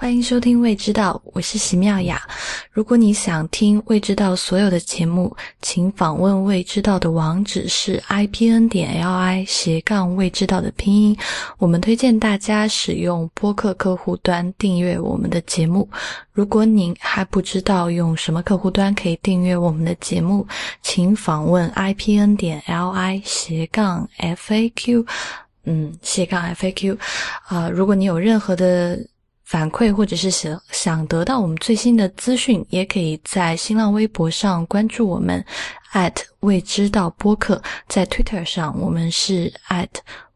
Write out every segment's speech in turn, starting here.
欢迎收听《未知道》，我是席妙雅。如果你想听《未知道》所有的节目，请访问《未知道》的网址是 i p n 点 l i 斜杠未知道的拼音。我们推荐大家使用播客客户端订阅我们的节目。如果您还不知道用什么客户端可以订阅我们的节目，请访问 i p n 点 l i 斜杠 f a q，嗯，斜杠 f a q。啊，如果你有任何的反馈，或者是想想得到我们最新的资讯，也可以在新浪微博上关注我们未知道播客，在 Twitter 上我们是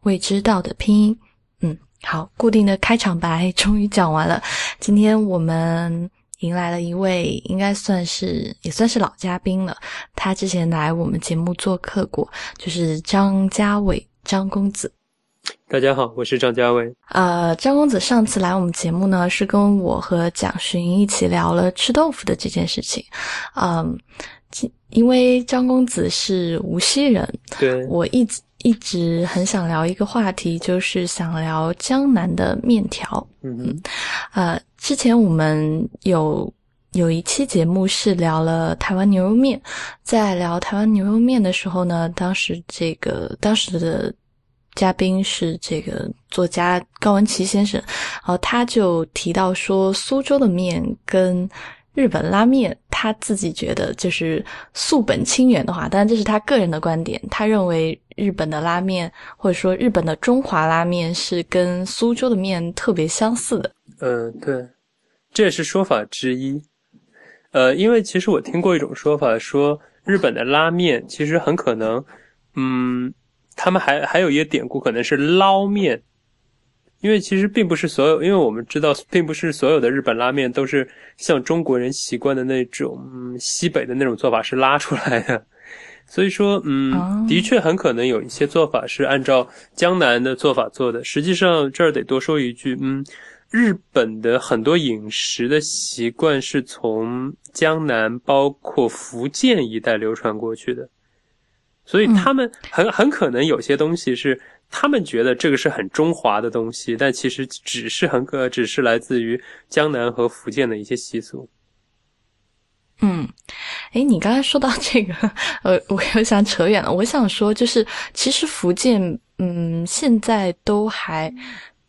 未知道的拼音。嗯，好，固定的开场白终于讲完了。今天我们迎来了一位，应该算是也算是老嘉宾了。他之前来我们节目做客过，就是张家伟张公子。大家好，我是张家伟。呃，张公子上次来我们节目呢，是跟我和蒋勋一起聊了吃豆腐的这件事情。嗯，因为张公子是无锡人，对我一直一直很想聊一个话题，就是想聊江南的面条。嗯嗯，呃，之前我们有有一期节目是聊了台湾牛肉面，在聊台湾牛肉面的时候呢，当时这个当时的。嘉宾是这个作家高文琪先生，然后他就提到说，苏州的面跟日本拉面，他自己觉得就是素本清源的话，当然这是他个人的观点，他认为日本的拉面或者说日本的中华拉面是跟苏州的面特别相似的。嗯，对，这也是说法之一。呃，因为其实我听过一种说法，说日本的拉面其实很可能，嗯。他们还还有一个典故，可能是捞面，因为其实并不是所有，因为我们知道，并不是所有的日本拉面都是像中国人习惯的那种，嗯，西北的那种做法是拉出来的，所以说，嗯，的确很可能有一些做法是按照江南的做法做的。实际上这儿得多说一句，嗯，日本的很多饮食的习惯是从江南，包括福建一带流传过去的。所以他们很很可能有些东西是他们觉得这个是很中华的东西，但其实只是很可只是来自于江南和福建的一些习俗。嗯，哎，你刚才说到这个，呃，我又想扯远了。我想说，就是其实福建，嗯，现在都还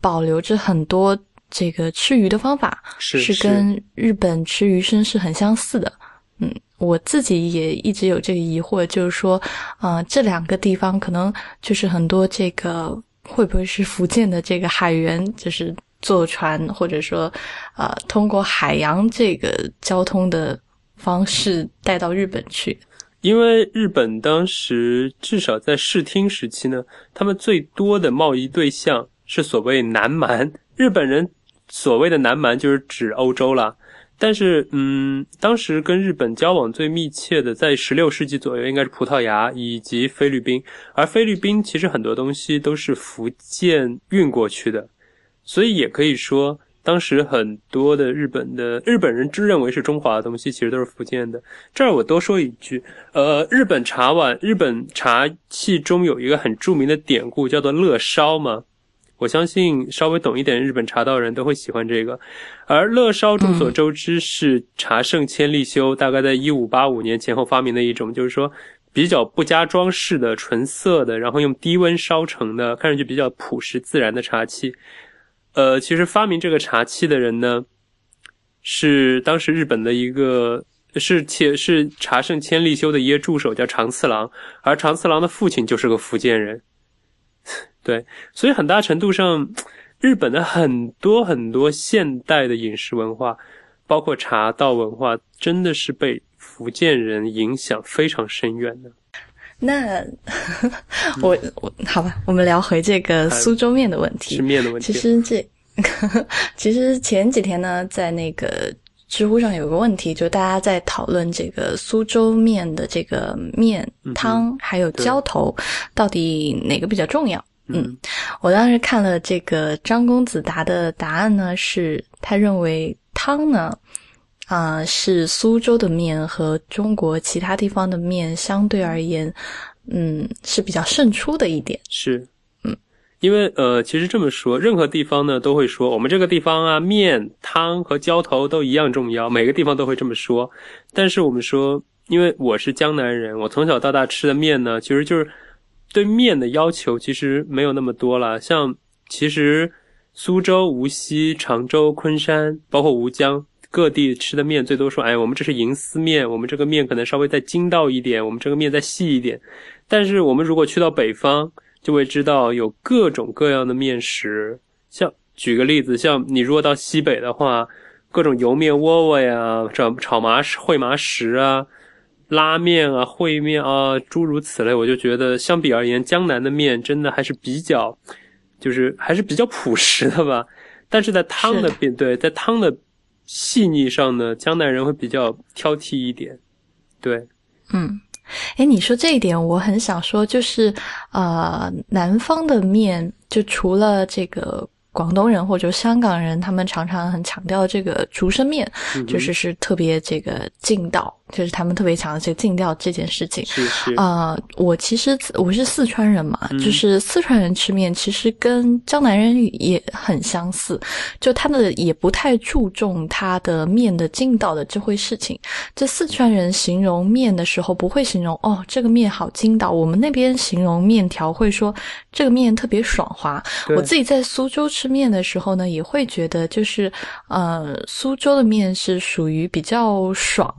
保留着很多这个吃鱼的方法，是跟日本吃鱼生是很相似的。嗯。我自己也一直有这个疑惑，就是说，呃，这两个地方可能就是很多这个会不会是福建的这个海员，就是坐船或者说，呃，通过海洋这个交通的方式带到日本去？因为日本当时至少在视听时期呢，他们最多的贸易对象是所谓南蛮，日本人所谓的南蛮就是指欧洲了。但是，嗯，当时跟日本交往最密切的，在十六世纪左右，应该是葡萄牙以及菲律宾。而菲律宾其实很多东西都是福建运过去的，所以也可以说，当时很多的日本的日本人自认为是中华的东西，其实都是福建的。这儿我多说一句，呃，日本茶碗、日本茶器中有一个很著名的典故，叫做乐烧嘛。我相信稍微懂一点日本茶道人都会喜欢这个，而乐烧众所周知是茶圣千利休大概在一五八五年前后发明的一种，就是说比较不加装饰的纯色的，然后用低温烧成的，看上去比较朴实自然的茶器。呃，其实发明这个茶器的人呢，是当时日本的一个是且是茶圣千利休的一个助手，叫长次郎，而长次郎的父亲就是个福建人。对，所以很大程度上，日本的很多很多现代的饮食文化，包括茶道文化，真的是被福建人影响非常深远的。那 我我好吧，我们聊回这个苏州面的问题，吃面的问题。其实这 其实前几天呢，在那个知乎上有个问题，就大家在讨论这个苏州面的这个面汤还有浇头，到底哪个比较重要？嗯，我当时看了这个张公子答的答案呢，是他认为汤呢，啊，是苏州的面和中国其他地方的面相对而言，嗯，是比较胜出的一点。是，嗯，因为呃，其实这么说，任何地方呢都会说我们这个地方啊，面汤和浇头都一样重要，每个地方都会这么说。但是我们说，因为我是江南人，我从小到大吃的面呢，其实就是对面的要求其实没有那么多了。像其实苏州、无锡、常州、昆山，包括吴江各地吃的面，最多说，哎，我们这是银丝面，我们这个面可能稍微再筋道一点，我们这个面再细一点。但是我们如果去到北方，就会知道有各种各样的面食，像举个例子，像你如果到西北的话，各种油面窝窝呀，炒炒麻烩麻食啊，拉面啊，烩面啊，诸如此类，我就觉得相比而言，江南的面真的还是比较，就是还是比较朴实的吧。但是在汤的变对，在汤的细腻上呢，江南人会比较挑剔一点，对，嗯。哎，你说这一点，我很想说，就是，呃，南方的面，就除了这个。广东人或者香港人，他们常常很强调这个竹升面，就是是特别这个劲道，就是他们特别强调这个劲道这件事情。是是。啊，我其实我是四川人嘛，就是四川人吃面其实跟江南人也很相似，就他们也不太注重他的面的劲道的这回事情。这四川人形容面的时候不会形容哦这个面好筋道，我们那边形容面条会说这个面特别爽滑。我自己在苏州吃。吃面的时候呢，也会觉得就是，呃，苏州的面是属于比较爽，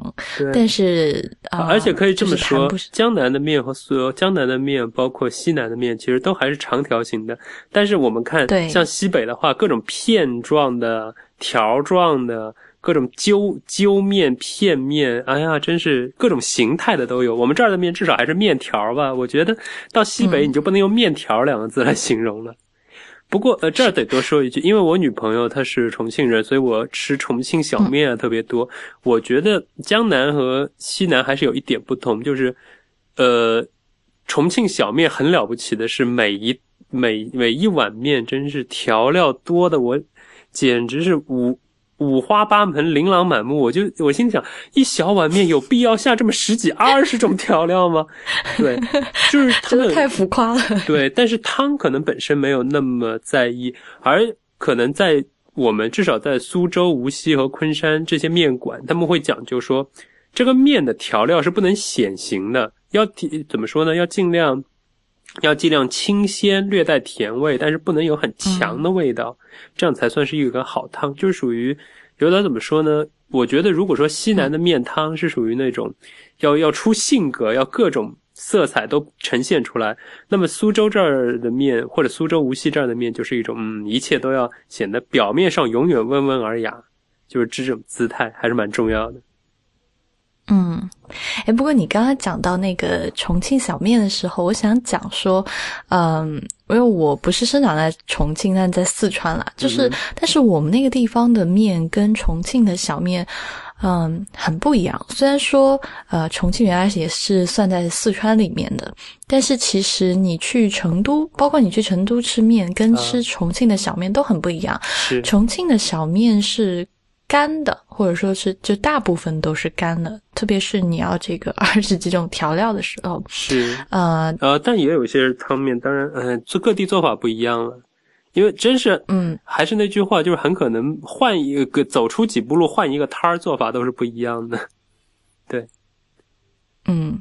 但是啊而且可以这么说，江南的面和苏江南的面，包括西南的面，其实都还是长条形的。但是我们看，像西北的话，各种片状的、条状的，各种揪揪面、片面，哎呀，真是各种形态的都有。我们这儿的面至少还是面条吧？我觉得到西北你就不能用面条两个字来形容了。不过，呃，这儿得多说一句，因为我女朋友她是重庆人，所以我吃重庆小面啊特别多。我觉得江南和西南还是有一点不同，就是，呃，重庆小面很了不起的是每一每每一碗面真是调料多的，我简直是五。五花八门，琳琅满目，我就我心想，一小碗面有必要下这么十几二十种调料吗？对，就是真的太浮夸了。对，但是汤可能本身没有那么在意，而可能在我们至少在苏州、无锡和昆山这些面馆，他们会讲究说，这个面的调料是不能显形的，要怎么说呢？要尽量。要尽量清鲜，略带甜味，但是不能有很强的味道，这样才算是一个好汤。就是属于有点怎么说呢？我觉得如果说西南的面汤是属于那种要要出性格，要各种色彩都呈现出来，那么苏州这儿的面或者苏州无锡这儿的面就是一种嗯，一切都要显得表面上永远温文尔雅，就是这种姿态还是蛮重要的。嗯，哎，不过你刚刚讲到那个重庆小面的时候，我想讲说，嗯，因为我不是生长在重庆，但在四川啦，就是，但是我们那个地方的面跟重庆的小面，嗯，很不一样。虽然说，呃，重庆原来也是算在四川里面的，但是其实你去成都，包括你去成都吃面，跟吃重庆的小面都很不一样。是重庆的小面是。干的，或者说是就大部分都是干的，特别是你要这个 二十几种调料的时候，是呃呃，但也有一些汤面，当然，嗯，做各地做法不一样了，因为真是，嗯，还是那句话，就是很可能换一个走出几步路，换一个摊儿做法都是不一样的，对，嗯，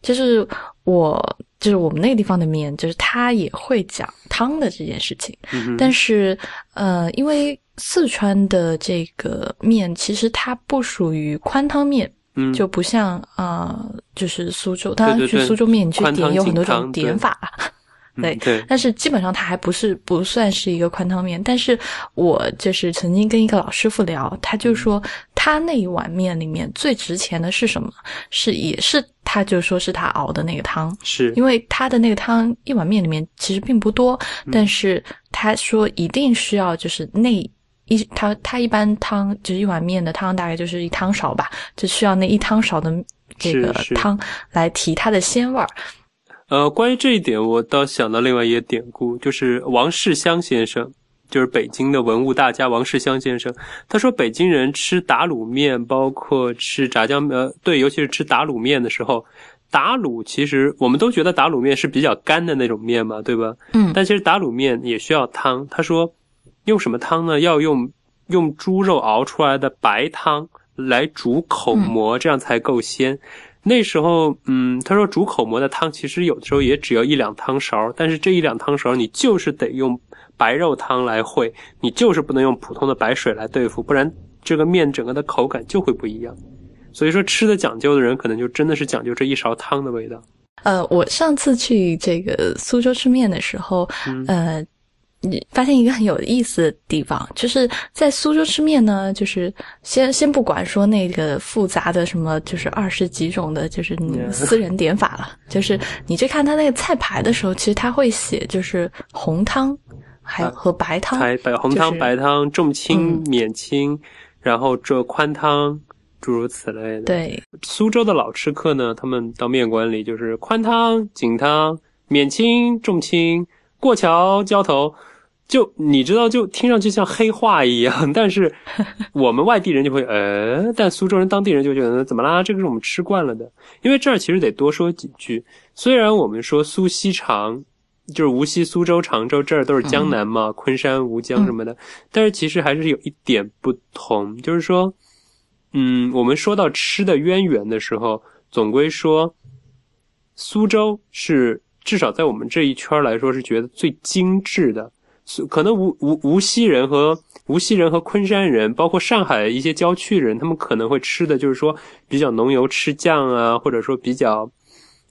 就是我就是我们那个地方的面，就是他也会讲汤的这件事情，但是呃，因为。四川的这个面其实它不属于宽汤面，嗯，就不像啊，就是苏州，当然去苏州面你去点有很多种点法，对对，但是基本上它还不是不算是一个宽汤面。但是我就是曾经跟一个老师傅聊，他就说他那一碗面里面最值钱的是什么？是也是他就说是他熬的那个汤，是因为他的那个汤一碗面里面其实并不多，但是他说一定需要就是那。一他他一般汤就是一碗面的汤大概就是一汤勺吧，就需要那一汤勺的这个汤来提它的鲜味儿。呃，关于这一点，我倒想到另外一个典故，就是王世襄先生，就是北京的文物大家王世襄先生。他说，北京人吃打卤面，包括吃炸酱，呃，对，尤其是吃打卤面的时候，打卤其实我们都觉得打卤面是比较干的那种面嘛，对吧？嗯，但其实打卤面也需要汤。他说用什么汤呢？要用用猪肉熬出来的白汤来煮口蘑，这样才够鲜。那时候，嗯，他说煮口蘑的汤其实有的时候也只要一两汤勺，但是这一两汤勺你就是得用白肉汤来烩，你就是不能用普通的白水来对付，不然这个面整个的口感就会不一样。所以说，吃的讲究的人可能就真的是讲究这一勺汤的味道。呃，我上次去这个苏州吃面的时候，呃，你发现一个很有意思的地方，就是在苏州吃面呢，就是先先不管说那个复杂的什么，就是二十几种的，就是你私人点法了，就是你去看他那个菜牌的时候，其实他会写就是红汤，还有和白汤，白红汤、白汤、重清、免清，然后这宽汤。诸如此类的。对，苏州的老吃客呢，他们到面馆里就是宽汤、紧汤、免清、重清、过桥、浇头，就你知道，就听上去像黑话一样。但是 我们外地人就会呃，但苏州人、当地人就觉得怎么啦？这个是我们吃惯了的。因为这儿其实得多说几句。虽然我们说苏锡常，就是无锡、苏州、常州这儿都是江南嘛，昆山、吴江什么的，但是其实还是有一点不同，就是说。嗯，我们说到吃的渊源的时候，总归说，苏州是至少在我们这一圈来说是觉得最精致的。可能无无无锡人和无锡人和昆山人，包括上海一些郊区人，他们可能会吃的就是说比较浓油赤酱啊，或者说比较，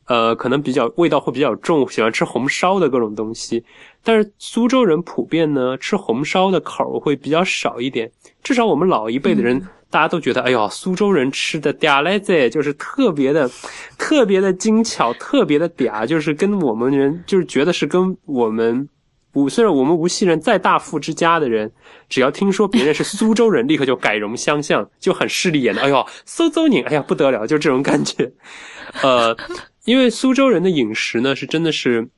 呃，可能比较味道会比较重，喜欢吃红烧的各种东西。但是苏州人普遍呢，吃红烧的口会比较少一点。至少我们老一辈的人。大家都觉得，哎呦，苏州人吃的嗲来子就是特别的、特别的精巧，特别的嗲，就是跟我们人就是觉得是跟我们无虽然我们无锡人在大富之家的人，只要听说别人是苏州人，立刻就改容相向，就很势利眼的。哎呦，苏州人，哎呀不得了，就这种感觉。呃，因为苏州人的饮食呢，是真的是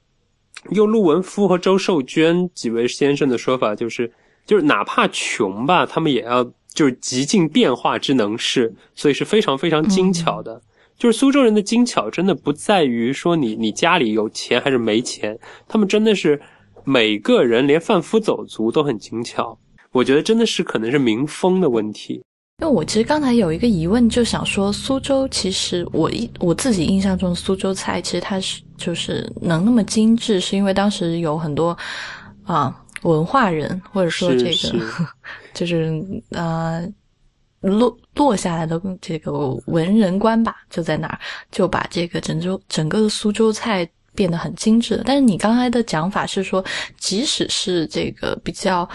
用陆文夫和周寿娟几位先生的说法，就是就是哪怕穷吧，他们也要。就是极尽变化之能事，所以是非常非常精巧的。就是苏州人的精巧，真的不在于说你你家里有钱还是没钱，他们真的是每个人连贩夫走卒都很精巧。我觉得真的是可能是民风的问题。因为我其实刚才有一个疑问，就想说苏州其实我一我自己印象中苏州菜其实它是就是能那么精致，是因为当时有很多啊。文化人，或者说这个，就是呃，落落下来的这个文人官吧，就在那儿，就把这个整州整个的苏州菜。变得很精致，但是你刚才的讲法是说，即使是这个比较，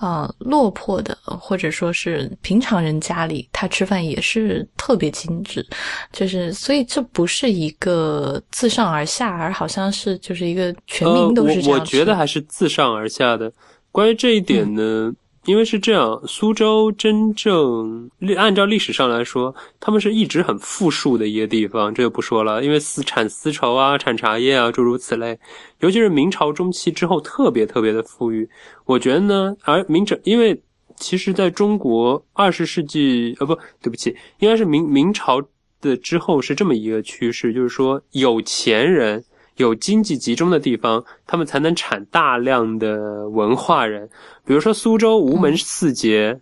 呃，落魄的，或者说是平常人家里，他吃饭也是特别精致，就是所以这不是一个自上而下，而好像是就是一个全民都是这样。我我觉得还是自上而下的。关于这一点呢？因为是这样，苏州真正按照历史上来说，他们是一直很富庶的一个地方，这就不说了。因为丝产丝绸啊，产茶叶啊，诸如此类。尤其是明朝中期之后，特别特别的富裕。我觉得呢，而明朝，因为其实在中国二十世纪，呃，不对不起，应该是明明朝的之后是这么一个趋势，就是说有钱人。有经济集中的地方，他们才能产大量的文化人。比如说苏州吴门四杰，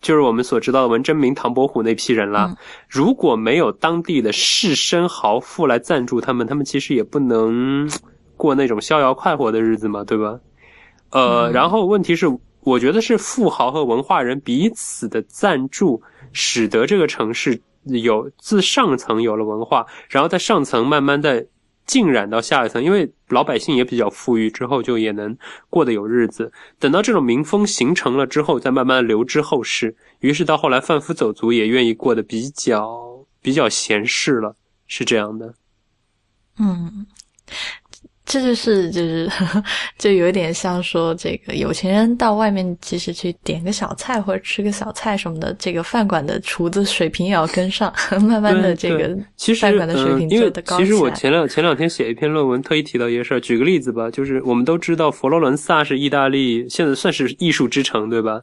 就是我们所知道的文征明、唐伯虎那批人啦。如果没有当地的士绅豪富来赞助他们，他们其实也不能过那种逍遥快活的日子嘛，对吧？呃，然后问题是，我觉得是富豪和文化人彼此的赞助，使得这个城市有自上层有了文化，然后在上层慢慢在。浸染到下一层，因为老百姓也比较富裕，之后就也能过得有日子。等到这种民风形成了之后，再慢慢留之后世。于是到后来，贩夫走卒也愿意过得比较比较闲适了，是这样的。嗯。这就是就是 就有点像说这个有钱人到外面其实去点个小菜或者吃个小菜什么的，这个饭馆的厨子水平也要跟上，慢慢的这个其实饭馆的水平就得高其实我前两前两天写一篇论文，特意提到一个事儿。举个例子吧，就是我们都知道佛罗伦萨是意大利现在算是艺术之城，对吧？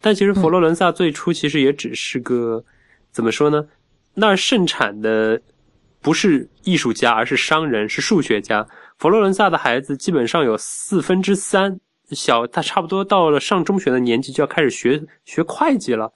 但其实佛罗伦萨最初其实也只是个怎么说呢？那儿盛产的。不是艺术家，而是商人，是数学家。佛罗伦萨的孩子基本上有四分之三小，他差不多到了上中学的年纪就要开始学学会计了。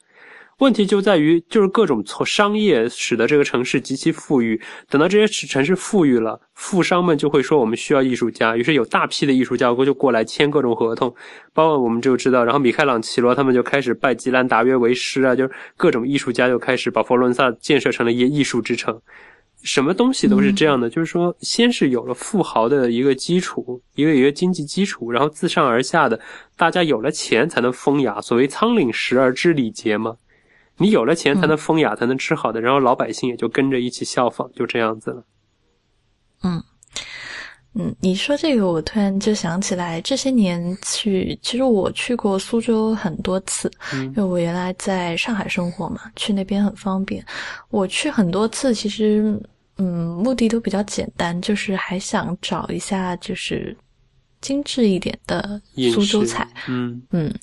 问题就在于，就是各种从商业使得这个城市极其富裕。等到这些城市富裕了，富商们就会说我们需要艺术家，于是有大批的艺术家就过来签各种合同。包括我们就知道，然后米开朗琪罗他们就开始拜吉兰达约为师啊，就是各种艺术家就开始把佛罗伦萨建设成了一艺术之城。什么东西都是这样的，就是说，先是有了富豪的一个基础，一个一个经济基础，然后自上而下的，大家有了钱才能风雅。所谓仓廪实而知礼节嘛。你有了钱才能风雅，才能吃好的，然后老百姓也就跟着一起效仿，就这样子了。嗯嗯，你说这个，我突然就想起来，这些年去，其实我去过苏州很多次，因为我原来在上海生活嘛，去那边很方便。我去很多次，其实嗯，目的都比较简单，就是还想找一下，就是。精致一点的苏州菜，嗯嗯，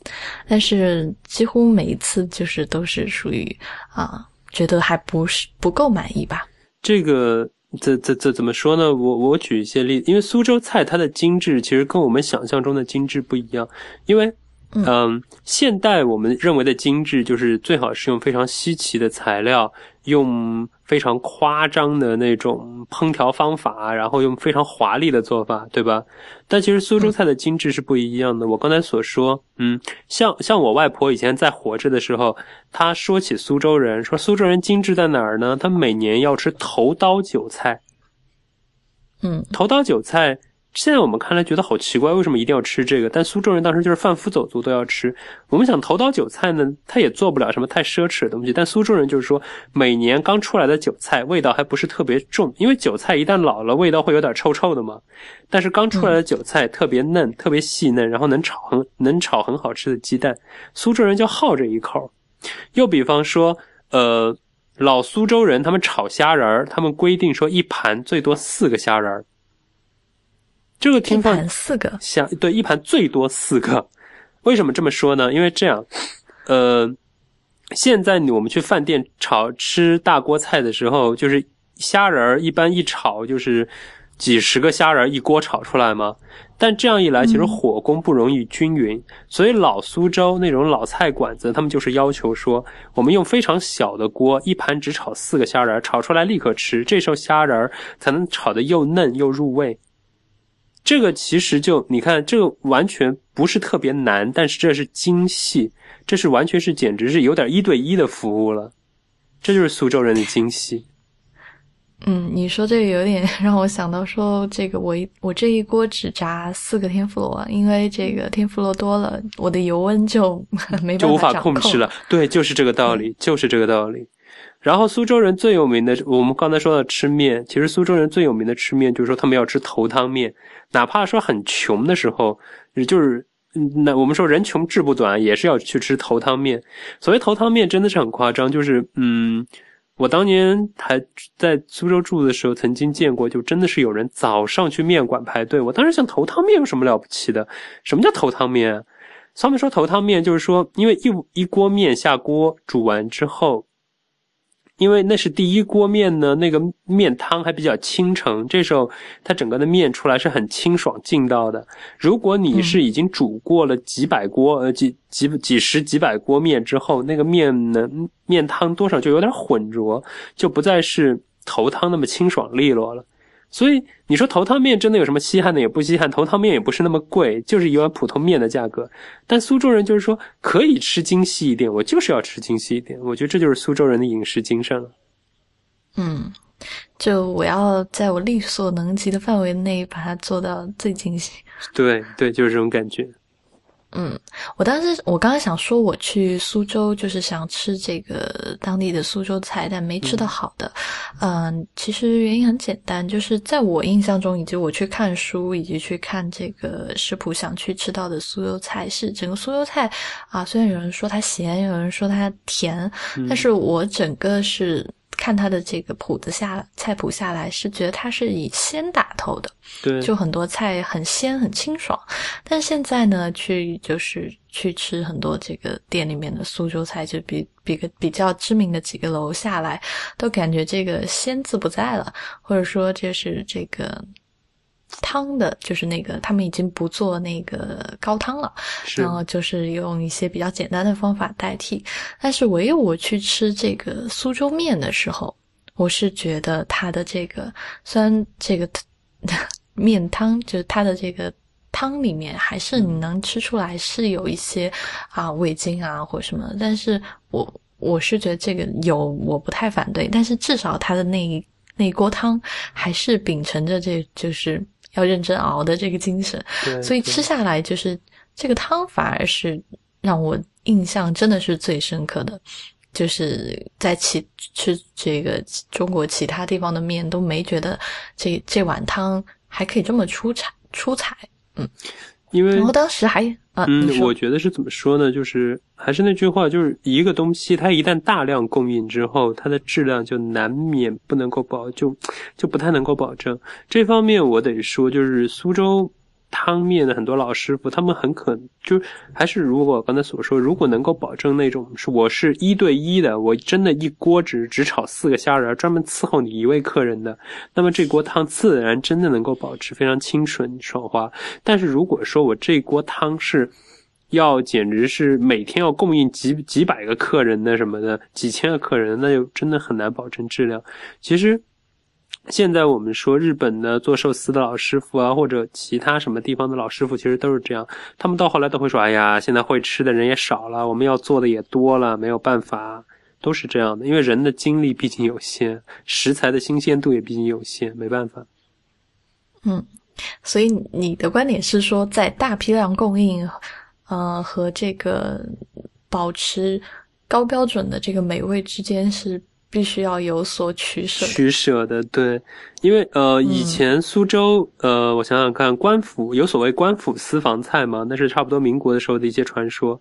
但是几乎每一次就是都是属于啊，觉得还不是不够满意吧。这个这这这怎么说呢？我我举一些例子，因为苏州菜它的精致其实跟我们想象中的精致不一样，因为嗯，现代我们认为的精致就是最好是用非常稀奇的材料，用。非常夸张的那种烹调方法，然后用非常华丽的做法，对吧？但其实苏州菜的精致是不一样的。我刚才所说，嗯，像像我外婆以前在活着的时候，她说起苏州人，说苏州人精致在哪儿呢？她每年要吃头刀韭菜，嗯，头刀韭菜。现在我们看来觉得好奇怪，为什么一定要吃这个？但苏州人当时就是贩夫走卒都要吃。我们想头刀韭菜呢，他也做不了什么太奢侈的东西。但苏州人就是说，每年刚出来的韭菜味道还不是特别重，因为韭菜一旦老了，味道会有点臭臭的嘛。但是刚出来的韭菜特别嫩，特别细嫩，然后能炒很能炒很好吃的鸡蛋，苏州人就好这一口。又比方说，呃，老苏州人他们炒虾仁儿，他们规定说一盘最多四个虾仁儿。这个听放四个，像对一盘最多四个，为什么这么说呢？因为这样，呃，现在我们去饭店炒吃大锅菜的时候，就是虾仁儿一般一炒就是几十个虾仁儿一锅炒出来嘛。但这样一来，其实火功不容易均匀，所以老苏州那种老菜馆子，他们就是要求说，我们用非常小的锅，一盘只炒四个虾仁儿，炒出来立刻吃，这时候虾仁儿才能炒得又嫩又入味。这个其实就你看，这个完全不是特别难，但是这是精细，这是完全是简直是有点一对一的服务了，这就是苏州人的精细。嗯，你说这个有点让我想到说，这个我一我这一锅只炸四个天妇罗，因为这个天妇罗多了，我的油温就 没就无法控制了。对，就是这个道理，就是这个道理。然后苏州人最有名的，我们刚才说到吃面，其实苏州人最有名的吃面就是说他们要吃头汤面，哪怕说很穷的时候，也就是那我们说人穷志不短，也是要去吃头汤面。所谓头汤面真的是很夸张，就是嗯，我当年还在苏州住的时候，曾经见过，就真的是有人早上去面馆排队。我当时想，头汤面有什么了不起的？什么叫头汤面？他们说头汤面就是说，因为一一锅面下锅煮完之后。因为那是第一锅面呢，那个面汤还比较清澄，这时候它整个的面出来是很清爽劲道的。如果你是已经煮过了几百锅呃几几几十几百锅面之后，那个面呢面汤多少就有点浑浊，就不再是头汤那么清爽利落了。所以你说头汤面真的有什么稀罕的？也不稀罕，头汤面也不是那么贵，就是一碗普通面的价格。但苏州人就是说可以吃精细一点，我就是要吃精细一点。我觉得这就是苏州人的饮食精神了。嗯，就我要在我力所能及的范围内把它做到最精细。对对，就是这种感觉。嗯，我当时我刚刚想说，我去苏州就是想吃这个当地的苏州菜，但没吃到好的。嗯，其实原因很简单，就是在我印象中，以及我去看书，以及去看这个食谱，想去吃到的苏州菜是整个苏州菜啊。虽然有人说它咸，有人说它甜，但是我整个是。看他的这个谱子下菜谱下来，是觉得他是以鲜打头的，对，就很多菜很鲜很清爽。但现在呢，去就是去吃很多这个店里面的苏州菜，就比比个比较知名的几个楼下来，都感觉这个鲜字不在了，或者说就是这个。汤的，就是那个他们已经不做那个高汤了，然后就是用一些比较简单的方法代替。但是唯有我去吃这个苏州面的时候，我是觉得它的这个虽然这个面汤就是它的这个汤里面还是你能吃出来是有一些啊味精啊或什么，但是我我是觉得这个有我不太反对，但是至少它的那一那一锅汤还是秉承着这就是。要认真熬的这个精神，所以吃下来就是这个汤反而是让我印象真的是最深刻的，就是在其吃这个中国其他地方的面都没觉得这这碗汤还可以这么出彩出彩，嗯，因为当时还。嗯，我觉得是怎么说呢？就是还是那句话，就是一个东西，它一旦大量供应之后，它的质量就难免不能够保，就就不太能够保证。这方面我得说，就是苏州。汤面的很多老师傅，他们很可就还是如果刚才所说，如果能够保证那种是我是一对一的，我真的一锅只只炒四个虾仁，专门伺候你一位客人的，那么这锅汤自然真的能够保持非常清纯爽滑。但是如果说我这锅汤是要简直是每天要供应几几百个客人的什么的，几千个客人，那就真的很难保证质量。其实。现在我们说日本的做寿司的老师傅啊，或者其他什么地方的老师傅，其实都是这样。他们到后来都会说：“哎呀，现在会吃的人也少了，我们要做的也多了，没有办法，都是这样的。因为人的精力毕竟有限，食材的新鲜度也毕竟有限，没办法。”嗯，所以你的观点是说，在大批量供应，呃，和这个保持高标准的这个美味之间是。必须要有所取舍，取舍的对，因为呃，以前苏州呃，我想想看，官府有所谓官府私房菜嘛，那是差不多民国的时候的一些传说。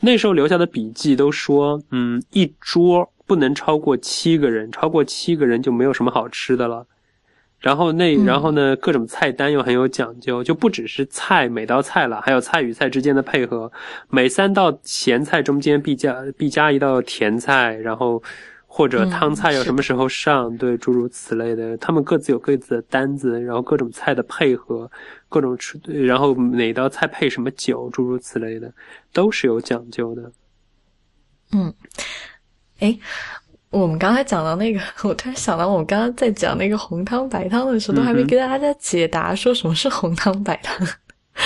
那时候留下的笔记都说，嗯，一桌不能超过七个人，超过七个人就没有什么好吃的了。然后那然后呢，各种菜单又很有讲究，就不只是菜每道菜了，还有菜与菜之间的配合，每三道咸菜中间必加必加一道甜菜，然后。或者汤菜要什么时候上？对，诸如此类的，他们各自有各自的单子，然后各种菜的配合，各种吃，然后哪道菜配什么酒，诸如此类的，都是有讲究的。嗯，哎，我们刚才讲到那个，我突然想到，我们刚刚在讲那个红汤白汤的时候，都还没给大家解答说什么是红汤白汤。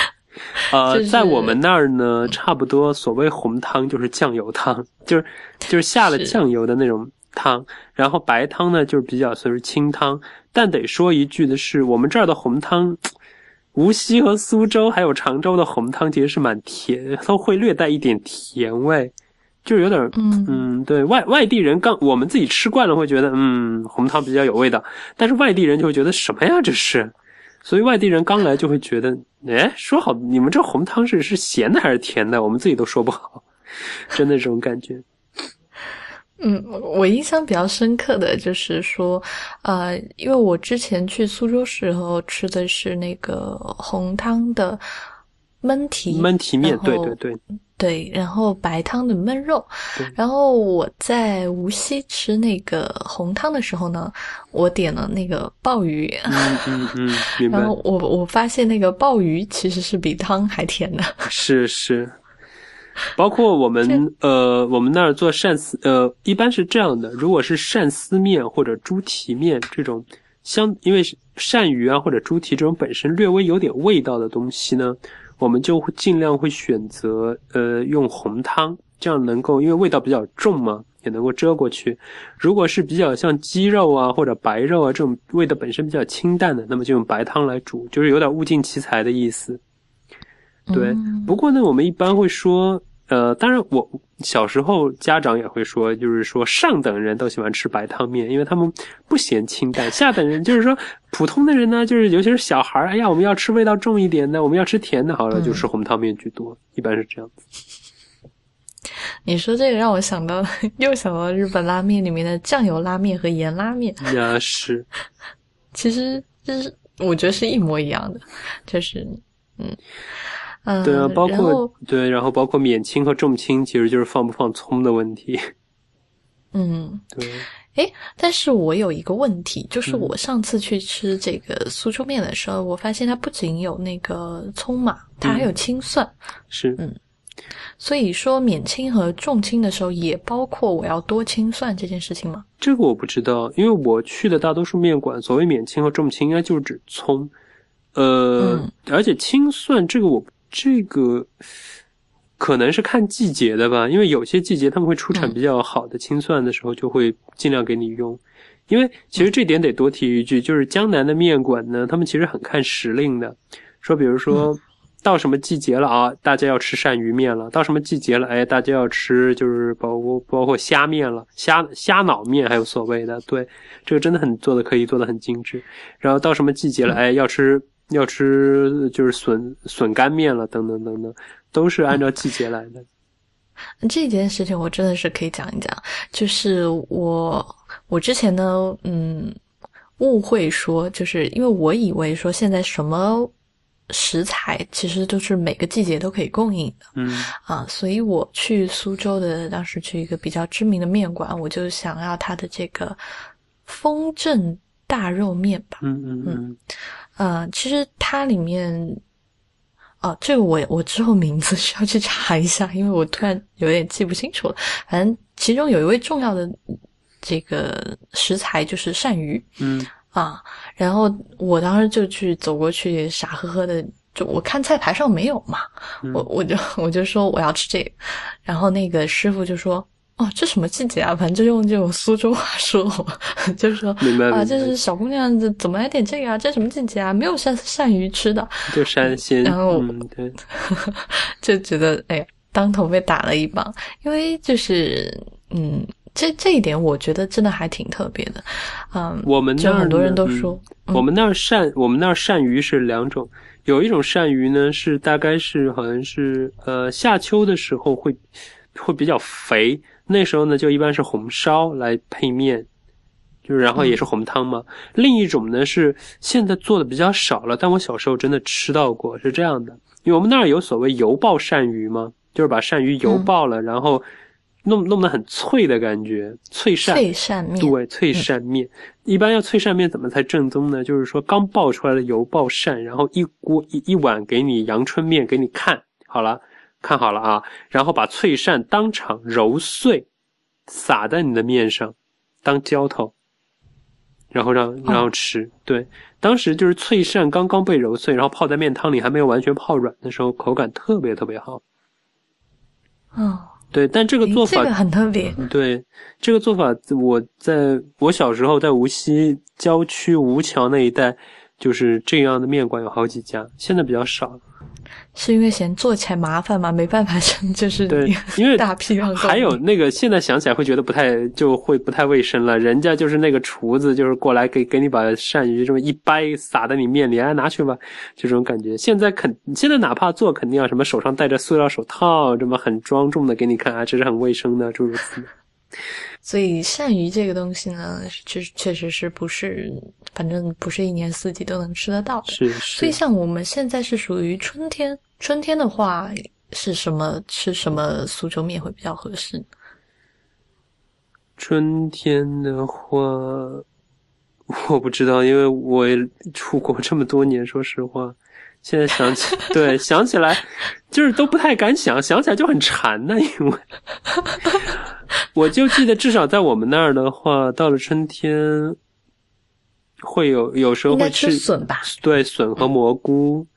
呃，在我们那儿呢，差不多所谓红汤就是酱油汤，就是就是下了酱油的那种。汤，然后白汤呢，就是比较算是清汤。但得说一句的是，我们这儿的红汤，无锡和苏州还有常州的红汤其实是蛮甜，都会略带一点甜味，就有点嗯嗯，对外外地人刚我们自己吃惯了会觉得嗯红汤比较有味道，但是外地人就会觉得什么呀这是，所以外地人刚来就会觉得，哎，说好你们这红汤是是咸的还是甜的，我们自己都说不好，真的这种感觉。嗯，我印象比较深刻的就是说，呃，因为我之前去苏州时候吃的是那个红汤的焖蹄焖蹄面，对对对。对，然后白汤的焖肉，然后我在无锡吃那个红汤的时候呢，我点了那个鲍鱼，嗯嗯 嗯，然后我我发现那个鲍鱼其实是比汤还甜的，是是。包括我们呃，我们那儿做鳝丝呃，一般是这样的。如果是鳝丝面或者猪蹄面这种相，因为鳝鱼啊或者猪蹄这种本身略微有点味道的东西呢，我们就会尽量会选择呃用红汤，这样能够因为味道比较重嘛，也能够遮过去。如果是比较像鸡肉啊或者白肉啊这种味道本身比较清淡的，那么就用白汤来煮，就是有点物尽其才的意思。对，不过呢，我们一般会说。呃，当然，我小时候家长也会说，就是说上等人都喜欢吃白汤面，因为他们不嫌清淡；下等人就是说普通的人呢，就是尤其是小孩儿，哎呀，我们要吃味道重一点的，我们要吃甜的，好了，就吃红汤面居多，一般是这样子。你说这个让我想到，又想到日本拉面里面的酱油拉面和盐拉面。呀，是，其实就是我觉得是一模一样的，就是嗯嗯，对啊，包括对，然后包括免清和重清，其实就是放不放葱的问题。嗯。对，哎，但是我有一个问题，就是嗯我上次去吃这个苏州面的时候，我发现它不仅有那个葱嘛，它还有青蒜。是，嗯所以说免清和重清的时候，也包括我要多清蒜这件事情吗？这个我不知道，因为我去的大多数面馆，所谓免清和重清，应该就是指葱。呃，嗯而且青蒜这个我这个可能是看季节的吧，因为有些季节他们会出产嗯比较好的青蒜的时候，就会尽量给你用。因为其实这点得多提一句，就是江南的面馆呢，他们其实很看时令的，说比如说。到什么季节了啊？大家要吃鳝鱼面了。到什么季节了？哎，大家要吃就是包括包括虾面了，虾虾脑面还有所谓的，对，这个真的很做的可以做的很精致。然后到什么季节了？哎，要吃要吃就是笋笋干面了，等等等等，都是按照季节来的。这件事情我真的是可以讲一讲，就是我我之前呢，嗯，误会说，就是因为我以为说现在什么食材其实都是每个季节都可以供应的嗯啊，所以我去苏州的当时去一个比较知名的面馆，我就想要它的这个风正大肉面吧，嗯嗯嗯，呃，其实它里面，哦、这个我我之后名字需要去查一下，因为我突然有点记不清楚了。反正其中有一位重要的这个食材就是鳝鱼。嗯。啊，然后我当时就去走过去，傻呵呵的，就我看菜牌上没有嘛，嗯。我我就我就说我要吃这个，然后那个师傅就说。哦，这什么季节啊？反正就用这种苏州话说我，就是说啊，明白明白这是小姑娘怎怎么来点这个啊？这什么季节啊？没有鳝鳝鱼吃的，就山鲜，然后嗯对，就觉得哎呀，当头被打了一棒。因为就是嗯，这这一点我觉得真的还挺特别的，嗯，我们那儿就很多人都说，嗯我们那儿鳝，我们那儿鳝鱼是两种，有一种鳝鱼呢是大概是好像是呃夏秋的时候会会比较肥，那时候呢就一般是红烧来配面，就是然后也是红汤嘛。另一种呢是现在做的比较少了，但我小时候真的吃到过，是这样的，因为我们那儿有所谓油爆鳝鱼嘛，就是把鳝鱼油爆了，然后弄弄得很脆的感觉，脆鳝。脆鳝面，对，脆鳝面、一般要脆鳝面怎么才正宗呢？就是说刚爆出来的油爆鳝，然后一锅一一碗给你阳春面给你看好了，看好了啊，然后把脆鳝当场揉碎，撒在你的面上当浇头，然后让然后吃。对，当时就是脆鳝刚刚被揉碎，然后泡在面汤里还没有完全泡软的时候，口感特别特别好。嗯，对，但这个做法这个很特别，对。这个做法，我在我小时候在无锡郊区吴桥那一带，就是这样的面馆有好几家，现在比较少了。是因为嫌做起来麻烦嘛，没办法，就是对，因为大批量还有那个，现在想起来会觉得不太，就会不太卫生了。人家就是那个厨子，就是过来给给你把鳝鱼这么一掰，撒在你面里，哎，拿去吧，这种感觉。现在肯，现在哪怕做，肯定要什么手上戴着塑料手套，这么很庄重的给你看啊，这是很卫生的，诸如此类。所以鳝鱼这个东西呢，确确实是不是，反正不是一年四季都能吃得到的。是所以，像我们现在是属于春天，春天的话是什么吃什么苏州面会比较合适？春天的话，我不知道，因为我也出国这么多年，说实话，现在想起，对，想起来就是都不太敢想，想起来就很馋呢。因为 我就记得，至少在我们那儿的话，到了春天会有有时候会吃吃笋吧？对，笋和蘑菇，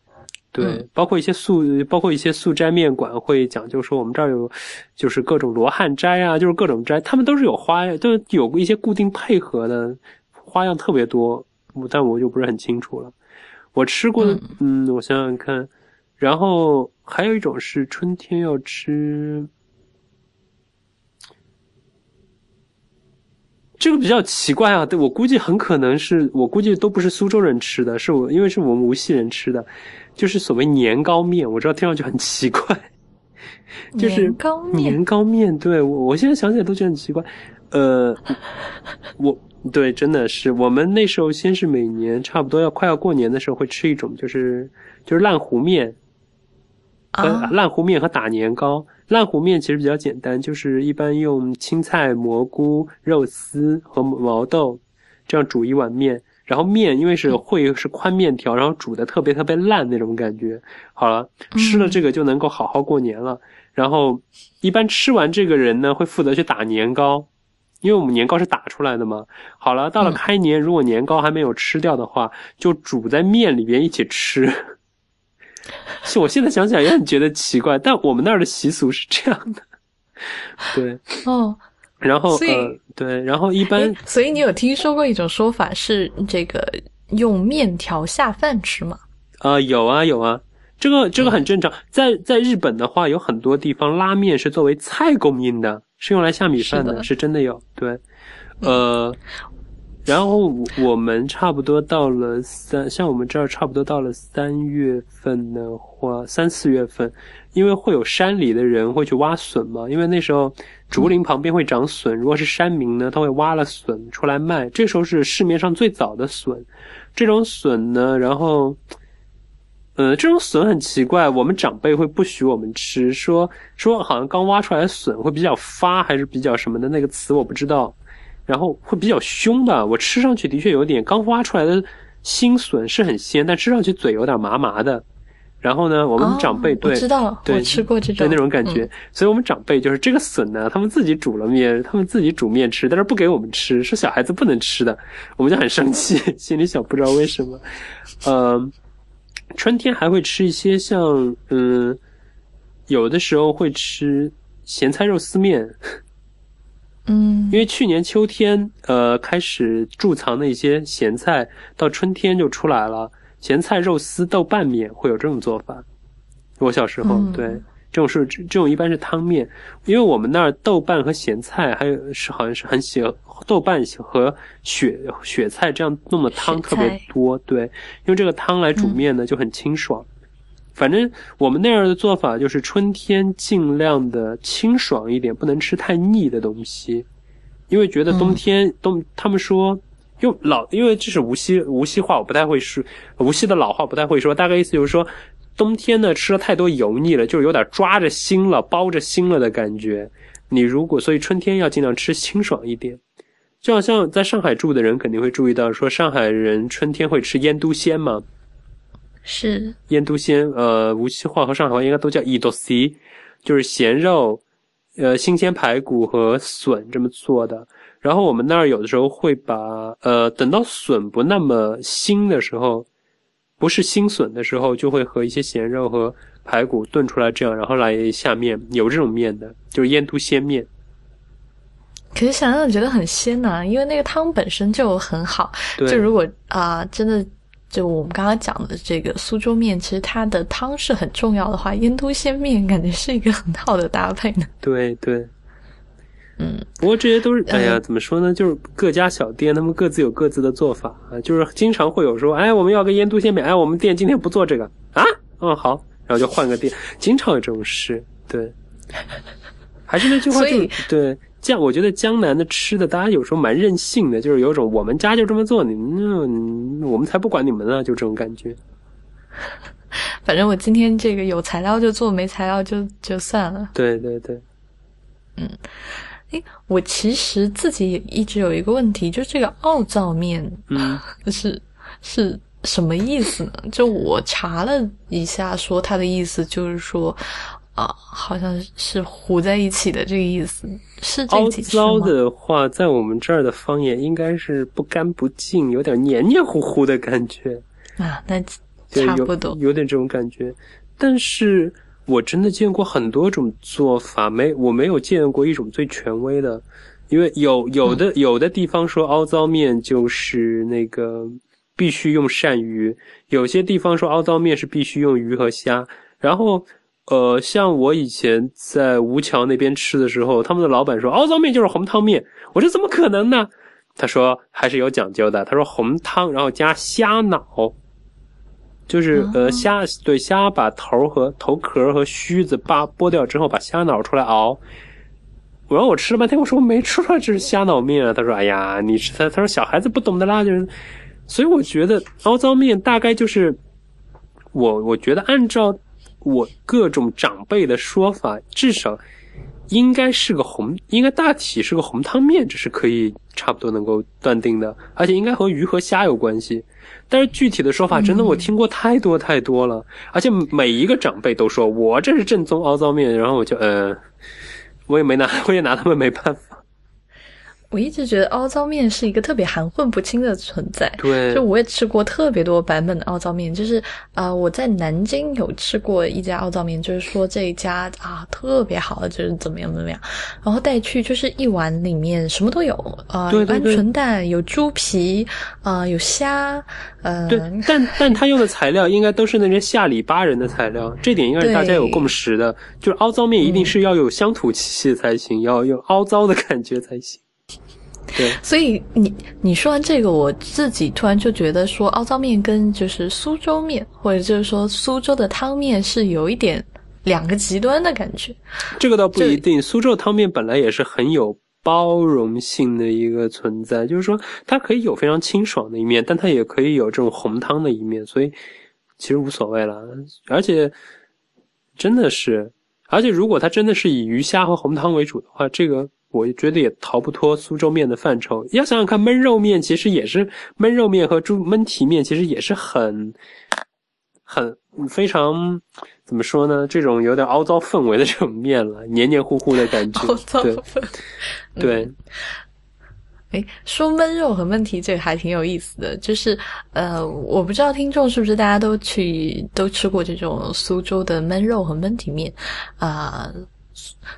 对，嗯包括一些素，包括一些素斋面馆会讲究说，我们这儿有就是各种罗汉斋啊，就是各种斋，他们都是有花样，都有一些固定配合的花样特别多，我但我就不是很清楚了。我吃过的，嗯我想想看，然后还有一种是春天要吃。这个比较奇怪啊，对我估计很可能是我估计都不是苏州人吃的，是我因为是我们无锡人吃的，就是所谓年糕面，我知道听上去很奇怪，就是年糕面年糕面，对我我现在想起来都觉得很奇怪。呃，我对真的是我们那时候先是每年差不多要快要过年的时候会吃一种就是就是烂糊面，和啊，烂糊面和打年糕。烂糊面其实比较简单，就是一般用青菜、蘑菇、肉丝和毛豆这样煮一碗面，然后面因为是会是宽面条，然后煮的特别特别烂那种感觉。好了，吃了这个就能够好好过年了。然后一般吃完这个人呢，会负责去打年糕，因为我们年糕是打出来的嘛。好了，到了嗯开年，如果年糕还没有吃掉的话，就煮在面里边一起吃。是我现在想起来也很觉得奇怪，但我们那儿的习俗是这样的。对，哦，然后所以呃，对，然后一般所以你有听说过一种说法是这个用面条下饭吃吗？啊、有啊有啊，这个这个很正常。在在日本的话，有很多地方拉面是作为菜供应的，是用来下米饭的，是的是真的有。对，呃，然后我我们差不多到了三，像我们这儿差不多到了三月份的话，三四月份，因为会有山里的人会去挖笋嘛，因为那时候竹林旁边会长笋，如果是山民呢，他会挖了笋出来卖，这时候是市面上最早的笋。这种笋呢，然后。呃，这种笋很奇怪，我们长辈会不许我们吃，说说好像刚挖出来的笋会比较发，还是比较什么的那个词我不知道，然后会比较凶的。我吃上去的确有点，刚挖出来的新笋是很鲜，但吃上去嘴有点麻麻的。然后呢，我们长辈、哦对我知道，对我吃过这种对那种感觉，所以我们长辈就是这个笋呢，他们自己煮了面，他们自己煮面吃，但是不给我们吃，是小孩子不能吃的，我们就很生气，心里想不知道为什么。呃，春天还会吃一些像嗯，有的时候会吃咸菜肉丝面，嗯因为去年秋天呃开始贮藏的一些咸菜，到春天就出来了。咸菜肉丝豆瓣面会有这种做法。我小时候、嗯对这种是这种一般是汤面，因为我们那儿豆瓣和咸菜还有是好像是很喜豆瓣和雪雪菜这样弄的汤特别多，对，用这个汤来煮面呢就很清爽。反正我们那儿的做法就是春天尽量的清爽一点，不能吃太腻的东西，因为觉得冬天、冬他们说用老，因为这是无锡无锡话，我不太会说，无锡的老话不太会说，大概意思就是说，冬天呢吃了太多油腻了，就是有点抓着心了、包着心了的感觉。你如果所以春天要尽量吃清爽一点，就好像在上海住的人肯定会注意到，说上海人春天会吃腌笃鲜嘛，是腌笃鲜，呃，无锡话和上海话应该都叫伊多西，就是咸肉、呃新鲜排骨和笋这么做的。然后我们那儿有的时候会把，呃，等到笋不那么腥的时候，不是新笋的时候，就会和一些咸肉和排骨炖出来，这样然后来下面，有这种面的，就是腌笃鲜面。可是想想觉得很鲜呐、因为那个汤本身就很好。对，就如果啊、真的就我们刚刚讲的这个苏州面，其实它的汤是很重要的话，腌都鲜面感觉是一个很好的搭配呢。对对。嗯，不过这些都是，哎呀，呃怎么说呢？就是各家小店，他们各自有各自的做法啊。就是经常会有说，哎，我们要个腌都鲜面，哎，我们店今天不做这个啊，嗯，好，然后就换个店，经常有这种事。对，还是那句话，就对江，我觉得江南的吃的，大家有时候蛮任性的，就是有一种我们家就这么做，你们嗯我们才不管你们呢，就这种感觉。反正我今天这个有材料就做，没材料就就算了。对对对，嗯诶，我其实自己也一直有一个问题，就是这个奥灶面嗯，是是什么意思呢？就我查了一下，说它的意思就是说，啊、好像是糊在一起的这个意思，是这凹个解释糟？的话，在我们这儿的方言应该是不干不净，有点黏黏糊糊的感觉。啊，那差不多。有点这种感觉。但是我真的见过很多种做法，没我没有见过一种最权威的，因为有有的、有的地方说凹糟面就是那个必须用鳝鱼，有些地方说凹糟面是必须用鱼和虾，然后。呃，像我以前在吴桥那边吃的时候，他们的老板说凹糟面就是红汤面，我说怎么可能呢？他说还是有讲究的，他说红汤然后加虾脑，就是呃虾对虾把头和头壳和须子扒剥掉之后，把虾脑出来熬。我让我吃了半天，我说我没吃出来这是虾脑面啊。他说：“哎呀，你吃他他说小孩子不懂的啦，就是。”所以我觉得凹糟面大概就是我我觉得按照我各种长辈的说法，至少应该是个红，应该大体是个红汤面，这是可以差不多能够断定的，而且应该和鱼和虾有关系。但是具体的说法，真的我听过太多太多了，而且每一个长辈都说我这是正宗凹糟面，然后我就呃。我也没拿，我也拿他们没办法。我一直觉得凹糟面是一个特别含混不清的存在。对，就我也吃过特别多版本的凹糟面，就是啊，我在南京有吃过一家凹糟面，就是说这一家啊特别好，就是怎么样怎么样，然后带去就是一碗里面什么都有啊，有鹌鹑蛋，有猪皮啊，有虾，呃，对，但但他用的材料应该都是那些下里巴人的材料，这点应该是大家有共识的，就是凹糟面一定是要有乡土气息才行，要有凹糟的感觉才行。对，所以你你说完这个，我自己突然就觉得说，凹糟面跟就是苏州面，或者就是说苏州的汤面是有一点两个极端的感觉。这个倒不一定，苏州汤面本来也是很有包容性的一个存在，就是说它可以有非常清爽的一面，但它也可以有这种红汤的一面，所以其实无所谓了。而且真的是，而且如果它真的是以鱼虾和红汤为主的话，这个。我觉得也逃不脱苏州面的范畴。要想想看，焖肉面其实也是焖肉面和猪焖蹄面，其实也是很很非常怎么说呢？这种有点凹糟氛围的这种面了，黏黏糊糊的感觉。凹糟氛。对。哎，说焖肉和焖蹄这个还挺有意思的，就是呃，我不知道听众是不是大家都去都吃过这种苏州的焖肉和焖蹄面啊。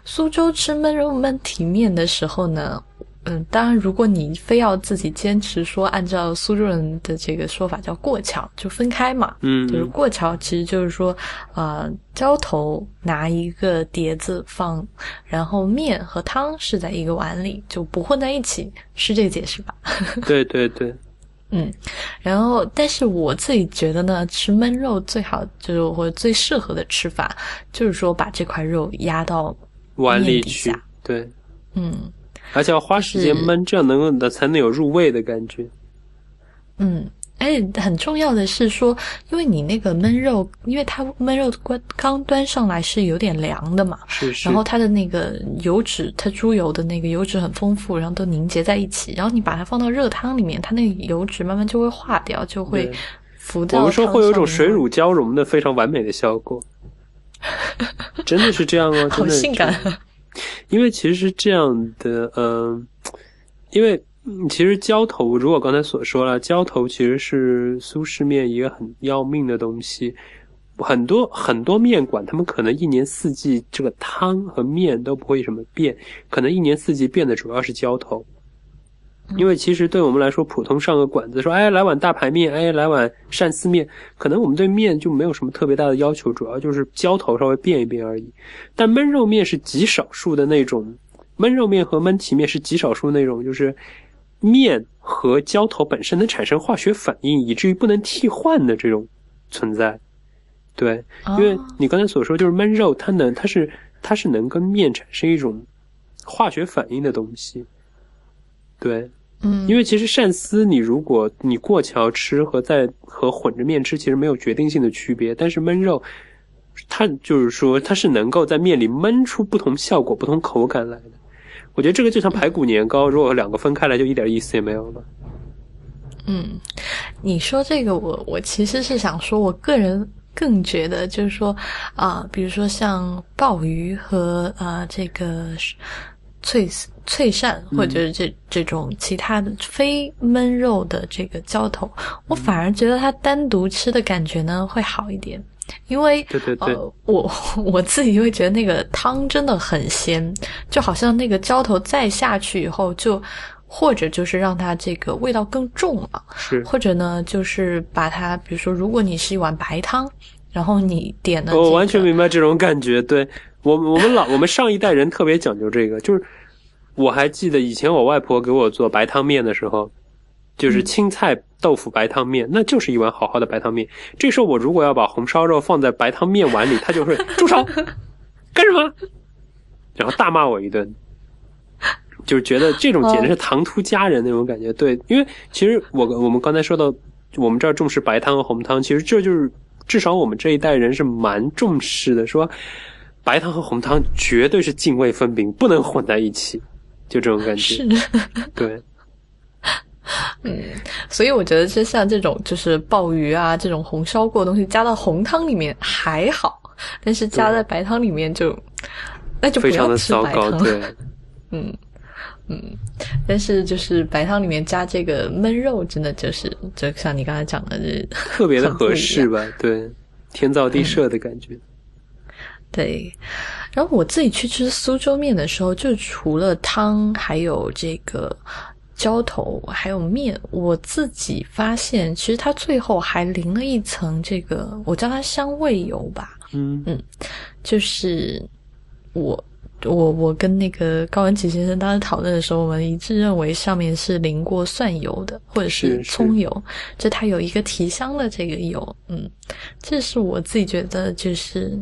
苏州吃焖肉焖蹄面的时候呢，嗯，当然，如果你非要自己坚持说按照苏州人的这个说法叫过桥，就分开嘛，嗯，就是过桥，其实就是说，呃，浇头拿一个碟子放，然后面和汤是在一个碗里，就不混在一起，是这个解释吧？对 对对，嗯，然后，但是我自己觉得呢，吃焖肉最好就是或者最适合的吃法，就是说把这块肉压到。碗里去，对，嗯，而且要花时间焖，这样能够的才能有入味的感觉。嗯，而且很重要的是说，因为你那个焖肉，因为它焖肉刚刚端上来是有点凉的嘛，是是，然后它的那个油脂，它猪油的那个油脂很丰富，然后都凝结在一起，然后你把它放到热汤里面，它那个油脂慢慢就会化掉，就会浮到。我们说会有一种水乳交融的非常完美的效果。真的是这样哦，好性感。因为其实是这样的，嗯，因为其实浇头，如果刚才所说了，浇头其实是苏式面一个很要命的东西。很多很多面馆，他们可能一年四季这个汤和面都不会什么变，可能一年四季变的主要是浇头。因为其实对我们来说，普通上个馆子说，哎，来碗大排面，哎，来碗鳝丝面，可能我们对面就没有什么特别大的要求，主要就是浇头稍微变一变而已。但焖肉面是极少数的那种，焖肉面和焖蹄面是极少数那种，就是面和浇头本身能产生化学反应，以至于不能替换的这种存在。对，因为你刚才所说就是焖肉，它能，它是它是能跟面产生一种化学反应的东西。对。嗯，因为其实鳝丝，你如果你过桥吃和在和混着面吃，其实没有决定性的区别。但是焖肉，它就是说它是能够在面里焖出不同效果、不同口感来的。我觉得这个就像排骨年糕，如果两个分开来，就一点意思也没有了。嗯，你说这个，我我其实是想说，我个人更觉得就是说啊，比如说像鲍鱼和啊这个。脆脆鳝，或者是这这种其他的非焖肉的这个浇头，我反而觉得它单独吃的感觉呢会好一点，因为对对对，我 我自己会觉得那个汤真的很鲜，就好像那个浇头再下去以后，就或者就是让它这个味道更重了，是，或者呢就是把它，比如说如果你是一碗白汤，然后你点了，我完全明白这种感觉，对。我我们老我们上一代人特别讲究这个，就是我还记得以前我外婆给我做白汤面的时候，就是青菜豆腐白汤面，那就是一碗好好的白汤面。这时候我如果要把红烧肉放在白汤面碗里，他就会 住手，干什么？然后大骂我一顿，就是觉得这种简直是唐突佳人那种感觉。对，因为其实我我们刚才说到，我们这儿重视白汤和红汤，其实这就是至少我们这一代人是蛮重视的，说白汤和红汤绝对是泾渭分明，不能混在一起，就这种感觉。是，对。嗯，所以我觉得，就像这种就是鲍鱼啊，这种红烧过的东西，加到红汤里面还好，但是加在白汤里面就那就不要吃白汤。对，嗯嗯，但是就是白汤里面加这个焖肉，真的就是就像你刚才讲的，是特别的合适吧？对，天造地设的感觉。对，然后我自己去吃苏州面的时候，就除了汤，还有这个。浇头还有面，我自己发现，其实它最后还淋了一层这个，我叫它香味油吧。嗯嗯，就是我我我跟那个高文启先生当时讨论的时候，我们一致认为上面是淋过蒜油的，或者是葱油，就它有一个提香的这个油。嗯，这是我自己觉得就是。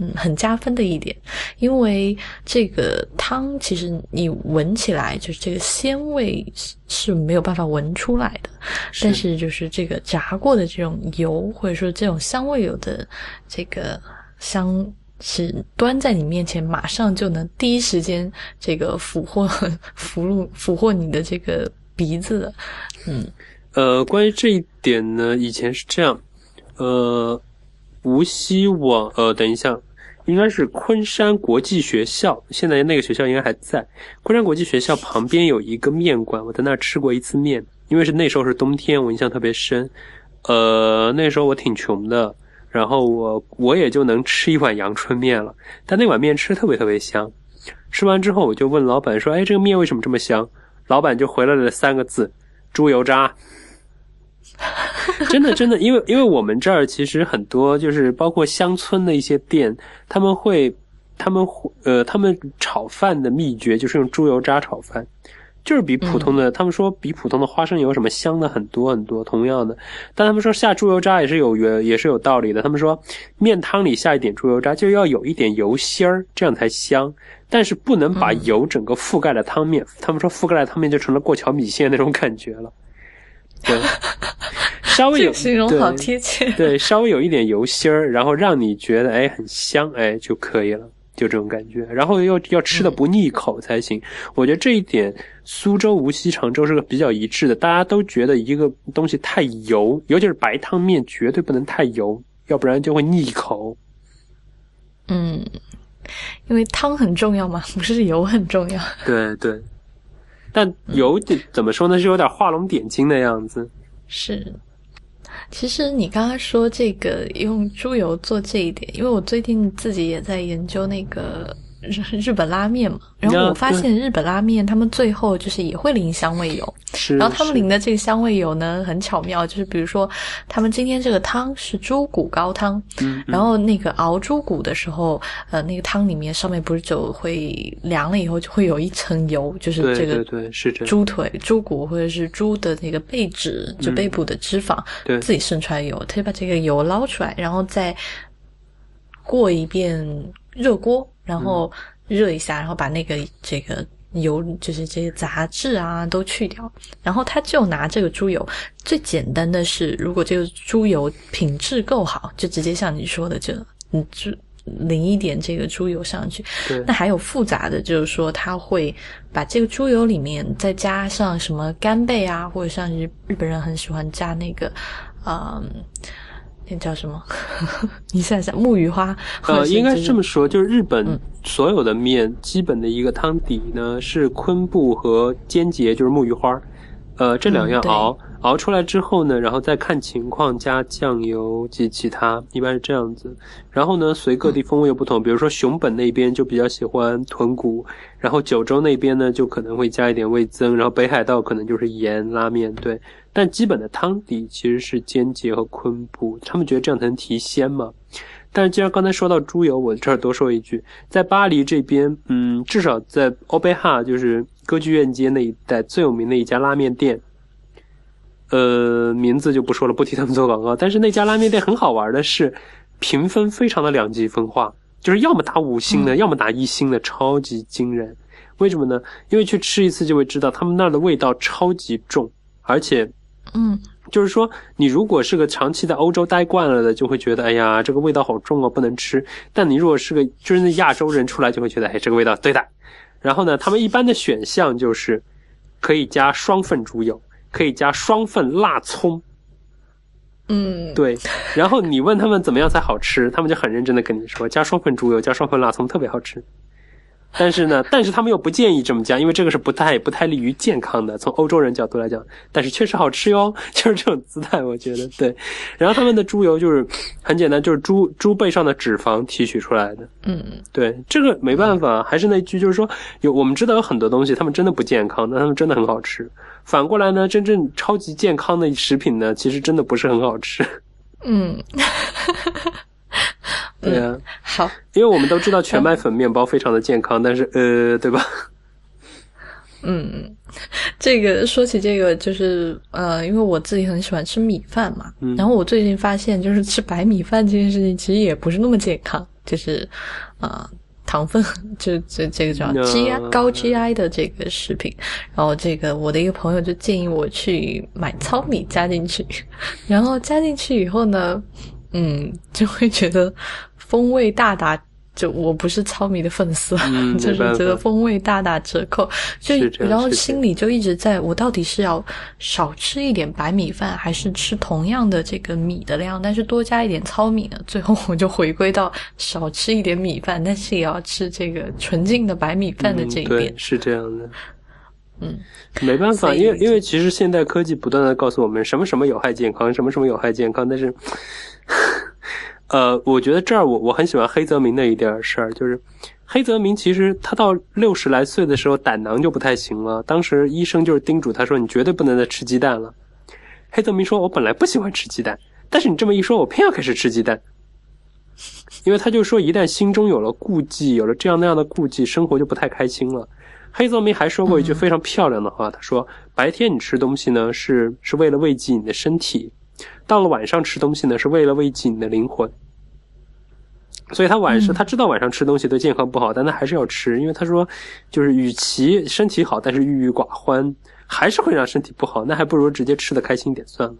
嗯，很加分的一点，因为这个汤其实你闻起来就是这个鲜味是没有办法闻出来的，但是就是这个炸过的这种油或者说这种香味有的这个香是端在你面前，马上就能第一时间这个俘获 俘虏俘获你的这个鼻子的。嗯，呃，关于这一点呢，以前是这样，呃，无锡网，呃，等一下。应该是昆山国际学校，现在那个学校应该还在。昆山国际学校旁边有一个面馆，我在那儿吃过一次面，因为是那时候是冬天，我印象特别深。呃，那时候我挺穷的，然后我我也就能吃一碗阳春面了，但那碗面吃特别特别香。吃完之后，我就问老板说：“哎，这个面为什么这么香？”老板就回来了三个字：“猪油渣。” 真的，真的，因为因为我们这儿其实很多，就是包括乡村的一些店，他们会，他们会，呃，他们炒饭的秘诀就是用猪油渣炒饭，就是比普通的，他们说比普通的花生油什么香的很多很多。同样的，但他们说下猪油渣也是有原也是有道理的。他们说面汤里下一点猪油渣，就要有一点油芯儿，这样才香。但是不能把油整个覆盖了汤面。他们说覆盖了汤面就成了过桥米线那种感觉了。对，稍微有 形容好贴切。对，稍微有一点油心儿，然后让你觉得哎很香哎就可以了，就这种感觉。然后又要吃的不腻口才行。我觉得这一点苏州、无锡、常州是个比较一致的。大家都觉得一个东西太油，尤其是白汤面，绝对不能太油，要不然就会腻口。嗯，因为汤很重要嘛，不是油很重要。对对。但有点怎么说呢？是有点画龙点睛的样子。是，其实你刚刚说这个用猪油做这一点，因为我最近自己也在研究那个。日日本拉面嘛，然后我发现日本拉面他们最后就是也会淋香味油，然后他们淋的这个香味油呢很巧妙，就是比如说他们今天这个汤是猪骨高汤，然后那个熬猪骨的时候，呃，那个汤里面上面不是就会凉了以后就会有一层油，就是这个对是这猪腿、猪骨或者是猪的那个背脂，就背部的脂肪，对，自己渗出来油，他就把这个油捞出来，然后再过一遍热锅。然后热一下，然后把那个这个油，就是这些杂质啊都去掉。然后他就拿这个猪油，最简单的是，如果这个猪油品质够好，就直接像你说的，就你，就淋一点这个猪油上去。那还有复杂的，就是说他会把这个猪油里面再加上什么干贝啊，或者像日日本人很喜欢加那个，嗯。那叫什么？你想想，木鱼花。呃，应该是这么说，就是日本所有的面基本的一个汤底呢是昆布和尖节，就是木鱼花。呃，这两样熬熬出来之后呢，然后再看情况加酱油及其他，一般是这样子。然后呢，随各地风味又不同，比如说熊本那边就比较喜欢豚骨，然后九州那边呢就可能会加一点味增，然后北海道可能就是盐拉面，对。但基本的汤底其实是尖节和昆布，他们觉得这样才能提鲜嘛。但是既然刚才说到猪油，我这儿多说一句，在巴黎这边，嗯，至少在欧贝哈，就是歌剧院街那一带最有名的一家拉面店，呃，名字就不说了，不替他们做广告。但是那家拉面店很好玩的是，评分非常的两极分化，就是要么打五星的，要么打一星的，超级惊人。为什么呢？因为去吃一次就会知道，他们那儿的味道超级重，而且，嗯，就是说，你如果是个长期在欧洲待惯了的，就会觉得，哎呀，这个味道好重哦，不能吃。但你如果是个就是那亚洲人出来，就会觉得，哎，这个味道对的。然后呢，他们一般的选项就是可以加双份猪油，可以加双份辣葱。嗯，对。然后你问他们怎么样才好吃，他们就很认真的跟你说，加双份猪油，加双份辣葱，特别好吃。但是呢，但是他们又不建议这么加，因为这个是不太不太利于健康的。从欧洲人角度来讲，但是确实好吃哟，就是这种姿态，我觉得对。然后他们的猪油就是很简单，就是猪猪背上的脂肪提取出来的。嗯，对，这个没办法，还是那句，就是说有我们知道有很多东西，他们真的不健康，但他们真的很好吃。反过来呢，真正超级健康的食品呢，其实真的不是很好吃。嗯。对呀，好，因为我们都知道全麦粉面包非常的健康，但是呃，对吧？嗯，这个说起这个，就是呃，因为我自己很喜欢吃米饭嘛，然后我最近发现，就是吃白米饭这件事情其实也不是那么健康，就是啊，糖分 就这这个叫 GI 高 GI 的这个食品，然后这个我的一个朋友就建议我去买糙米加进去，然后加进去以后呢。嗯，就会觉得风味大打，就我不是糙米的粉丝，就是觉得风味大打折扣。就然后心里就一直在，我到底是要少吃一点白米饭，还是吃同样的这个米的量，但是多加一点糙米呢？最后我就回归到少吃一点米饭，但是也要吃这个纯净的白米饭的这一点。是这样的。嗯，没办法，因为因为其实现代科技不断的告诉我们什么什么有害健康，什么什么有害健康，但是。呃，我觉得这儿我我很喜欢黑泽明的一点事儿，就是黑泽明其实他到六十来岁的时候胆囊就不太行了，当时医生就是叮嘱他说你绝对不能再吃鸡蛋了。黑泽明说：“我本来不喜欢吃鸡蛋，但是你这么一说，我偏要开始吃鸡蛋。”因为他就说一旦心中有了顾忌，有了这样那样的顾忌，生活就不太开心了。黑泽明还说过一句非常漂亮的话，他说：“白天你吃东西呢，是是为了慰藉你的身体。”到了晚上吃东西呢，是为了慰藉你的灵魂。所以他晚上他知道晚上吃东西对健康不好，但他还是要吃，因为他说，就是与其身体好，但是郁郁寡欢，还是会让身体不好，那还不如直接吃的开心点算了。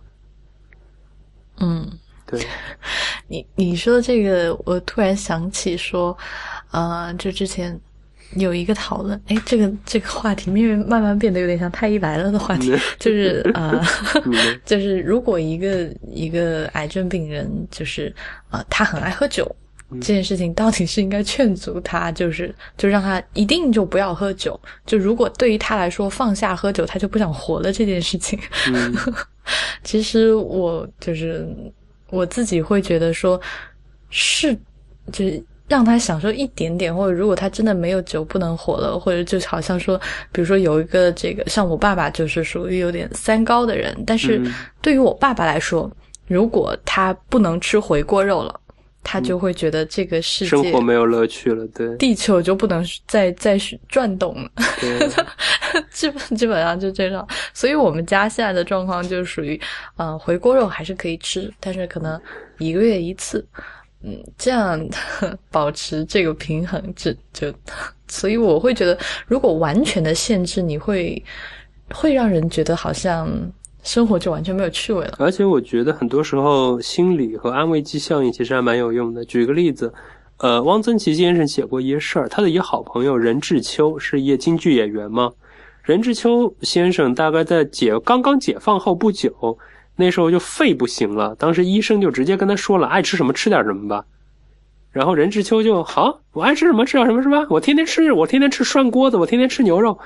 嗯，对。你你说这个，我突然想起说，呃，就之前。有一个讨论，哎，这个这个话题，因为慢慢变得有点像太医来了的话题，就是呃，就是如果一个一个癌症病人，就是啊，他很爱喝酒，这件事情到底是应该劝阻他，就是就让他一定就不要喝酒，就如果对于他来说放下喝酒，他就不想活了这件事情，其实我就是我自己会觉得说，是就是。让他享受一点点，或者如果他真的没有酒不能活了，或者就好像说，比如说有一个这个，像我爸爸就是属于有点三高的人，但是对于我爸爸来说，如果他不能吃回锅肉了，他就会觉得这个世界生活没有乐趣了，对，地球就不能再再转动了，基本基本上就这样。所以我们家现在的状况就属于，呃，回锅肉还是可以吃，但是可能一个月一次。嗯，这样 保持这个平衡，就就，所以我会觉得，如果完全的限制，你会会让人觉得好像生活就完全没有趣味了。而且我觉得很多时候心理和安慰剂效应其实还蛮有用的。举个例子，呃，汪曾祺先生写过一个事儿，他的一个好朋友任志秋是一京剧演员嘛，任志秋先生大概在解刚刚解放后不久。那时候就肺不行了，当时医生就直接跟他说了，爱吃什么吃点什么吧。然后任志秋就好，我爱吃什么吃点什么是吧？我天天吃，我天天吃涮锅子，我天天吃牛肉，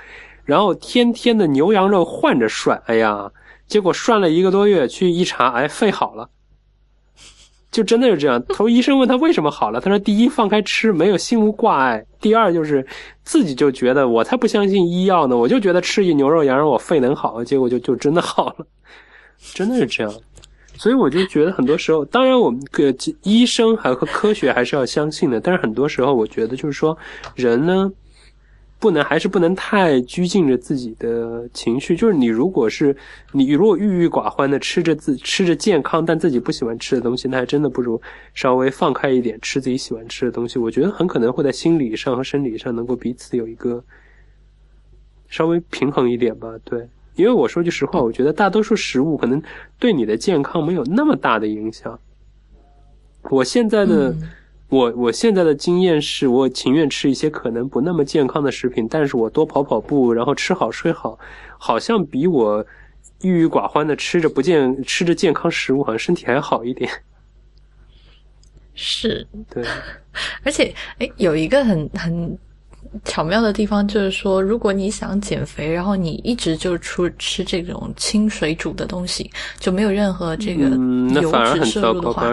然后天天的牛羊肉换着涮。哎呀，结果涮了一个多月，去一查，哎，肺好了，就真的是这样。头医生问他为什么好了，他说：第一放开吃，没有心无挂碍；第二就是自己就觉得我才不相信医药呢，我就觉得吃一牛肉羊肉我肺能好，结果就就真的好了。真的是这样，所以我就觉得很多时候，当然我们个医生还和科学还是要相信的，但是很多时候我觉得就是说，人呢，不能还是不能太拘禁着自己的情绪。就是你如果是你如果郁郁寡欢的吃着自吃着健康但自己不喜欢吃的东西，那还真的不如稍微放开一点吃自己喜欢吃的东西。我觉得很可能会在心理上和生理上能够彼此有一个稍微平衡一点吧。对，因为我说句实话，我觉得大多数食物可能对你的健康没有那么大的影响。我现在的。我我现在的经验是我情愿吃一些可能不那么健康的食品，但是我多跑跑步，然后吃好睡好，好像比我郁郁寡欢的吃着不健吃着健康食物，好像身体还好一点。是，对，而且哎，有一个很很。巧妙的地方就是说，如果你想减肥，然后你一直就出吃这种清水煮的东西，就没有任何这个油脂摄入的话，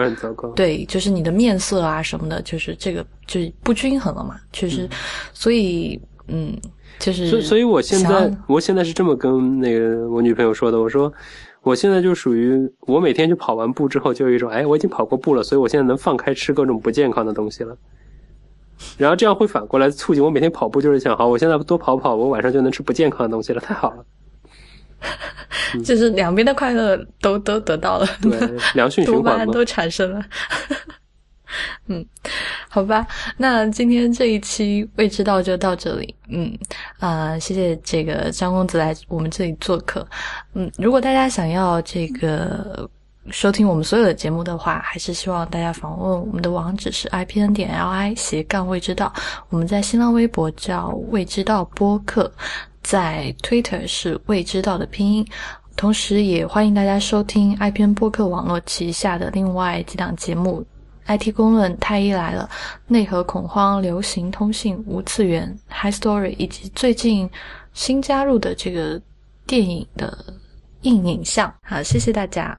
对，就是你的面色啊什么的，就是这个就不均衡了嘛。确实，所以嗯，就是，所以，所以我现在，我现在是这么跟那个我女朋友说的，我说我现在就属于我每天就跑完步之后，就有一种哎，我已经跑过步了，所以我现在能放开吃各种不健康的东西了。然后这样会反过来促进我每天跑步，就是想好，我现在多跑跑，我晚上就能吃不健康的东西了，太好了。就是两边的快乐都都得到了，对，良性 循环都产生了。嗯，好吧，那今天这一期未知道就到这里。嗯啊，谢谢这个张公子来我们这里做客。嗯，如果大家想要这个。收听我们所有的节目的话，还是希望大家访问我们的网址是 i p n 点 l i 斜杠未知道。我们在新浪微博叫未知道播客，在 Twitter 是未知道的拼音。同时，也欢迎大家收听 i p n 播客网络旗下的另外几档节目：IT 公论、太医来了、内核恐慌、流行通信、无次元、High Story，以及最近新加入的这个电影的硬影像。好，谢谢大家。